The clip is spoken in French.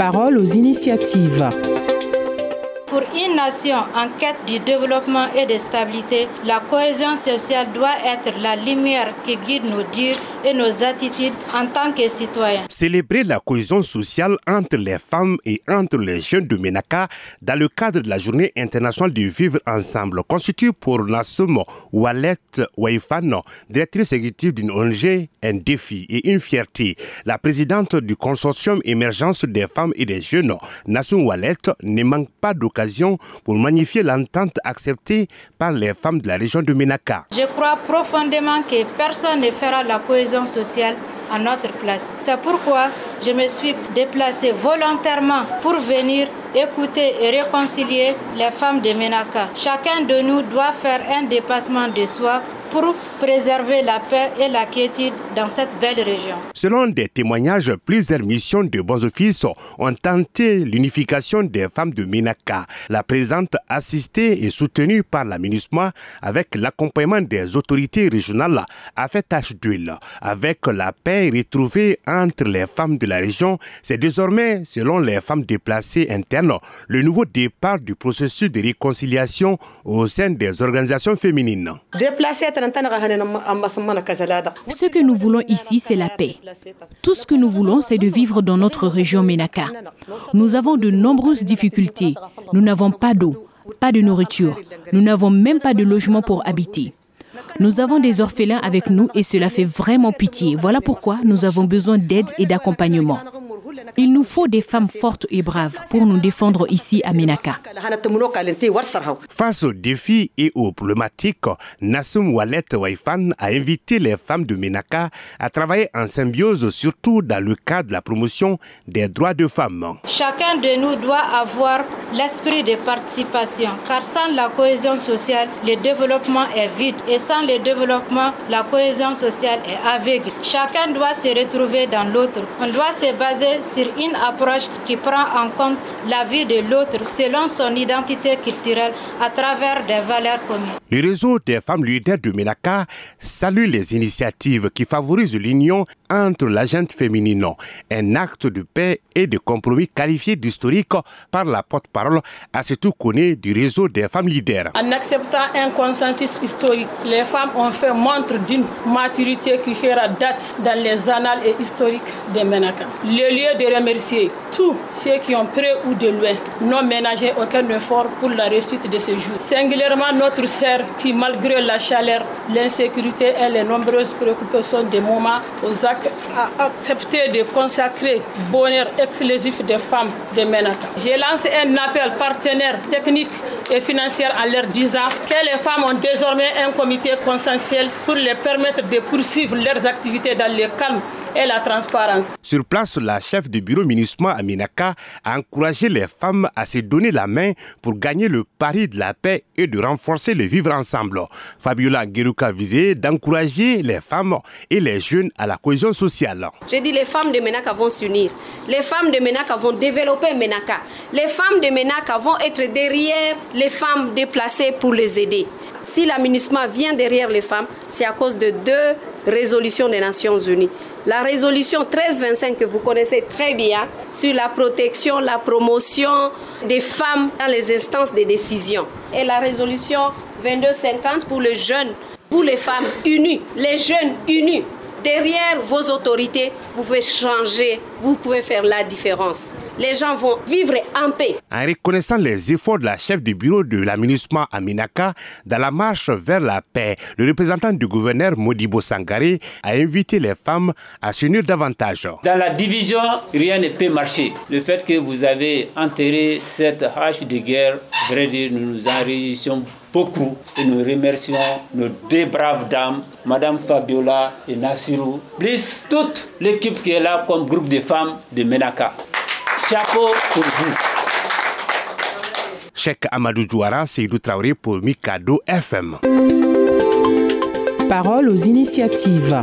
Parole aux initiatives. Pour une nation en quête du développement et de stabilité, la cohésion sociale doit être la lumière qui guide nos dires et nos attitudes en tant que citoyens. Célébrer la cohésion sociale entre les femmes et entre les jeunes de Ménaka dans le cadre de la journée internationale du vivre ensemble constitue pour Nassoum Walet Waifano, directrice exécutive d'une ONG, un défi et une fierté. La présidente du consortium émergence des femmes et des jeunes, Nassoum Walet, ne manque pas d'occasion pour magnifier l'entente acceptée par les femmes de la région de Ménaka. Je crois profondément que personne ne fera la cohésion sociale à notre place. C'est pourquoi je me suis déplacée volontairement pour venir écouter et réconcilier les femmes de Ménaka. Chacun de nous doit faire un dépassement de soi pour préserver la paix et la quiétude dans cette belle région. Selon des témoignages, plusieurs missions de bons offices ont tenté l'unification des femmes de Ménaka. La présente assistée et soutenue par la MINUSMA avec l'accompagnement des autorités régionales a fait tâche d'huile. Avec la paix retrouvée entre les femmes de la région, c'est désormais, selon les femmes déplacées internes, le nouveau départ du processus de réconciliation au sein des organisations féminines. Ce que nous voulons ici, c'est la paix. Tout ce que nous voulons, c'est de vivre dans notre région Ménaka. Nous avons de nombreuses difficultés. Nous n'avons pas d'eau, pas de nourriture. Nous n'avons même pas de logement pour habiter. Nous avons des orphelins avec nous et cela fait vraiment pitié. Voilà pourquoi nous avons besoin d'aide et d'accompagnement. Il nous faut des femmes fortes et braves pour nous défendre ici à Ménaka. Face aux défis et aux problématiques, Nassoum Walet Waifan a invité les femmes de Ménaka à travailler en symbiose, surtout dans le cadre de la promotion des droits de femmes. Chacun de nous doit avoir l'esprit de participation, car sans la cohésion sociale, le développement est vide et sans le développement, la cohésion sociale est aveugle. Chacun doit se retrouver dans l'autre. On doit se baser sur une approche qui prend en compte la vie de l'autre selon son identité culturelle à travers des valeurs communes. Le réseau des femmes leaders de Ménaka salue les initiatives qui favorisent l'union entre la gente féminine, un acte de paix et de compromis qualifié d'historique par la porte-parole à ce tout connu du réseau des femmes leaders. En acceptant un consensus historique, les femmes ont fait montre d'une maturité qui fera date dans les annales et historiques de Ménaka. Le lieu de remercier tous ceux qui ont près ou de loin n'ont ménagé aucun effort pour la réussite de ce jour. Singulièrement notre sœur qui, malgré la chaleur, l'insécurité et les nombreuses préoccupations des moments aux actes, a accepté de consacrer bonheur exclusif des femmes de Ménaka. J'ai lancé un appel partenaire technique et financier en leur disant que les femmes ont désormais un comité consensuel pour les permettre de poursuivre leurs activités dans le calme et la transparence. Sur place, la chef du bureau municipal à Minaka a encouragé les femmes à se donner la main pour gagner le pari de la paix et de renforcer le vivre ensemble. Fabiola Geruka visait d'encourager les femmes et les jeunes à la cohésion sociale. J'ai dit les femmes de Menaka vont s'unir. Les femmes de Menaka vont développer Menaka. Les femmes de Menaka vont être derrière les femmes déplacées pour les aider. Si la MINUSMA vient derrière les femmes, c'est à cause de deux résolutions des Nations Unies. La résolution 1325 que vous connaissez très bien sur la protection, la promotion des femmes dans les instances de décision. Et la résolution 2250 pour les jeunes, pour les femmes unies, les jeunes unis. Derrière vos autorités, vous pouvez changer, vous pouvez faire la différence. Les gens vont vivre en paix. En reconnaissant les efforts de la chef du bureau de l'aménagement à Minaka dans la marche vers la paix, le représentant du gouverneur Modibo Sangare a invité les femmes à s'unir davantage. Dans la division, rien ne peut marcher. Le fait que vous avez enterré cette hache de guerre, vrai dire, nous nous en réjouissons beaucoup et nous remercions nos deux braves dames, Madame Fabiola et Nassirou, plus toute l'équipe qui est là comme groupe de femmes de Menaka. Chapeau pour vous. Cheikh Amadou Douara, Seydou Traoré pour Mikado FM. Parole aux initiatives.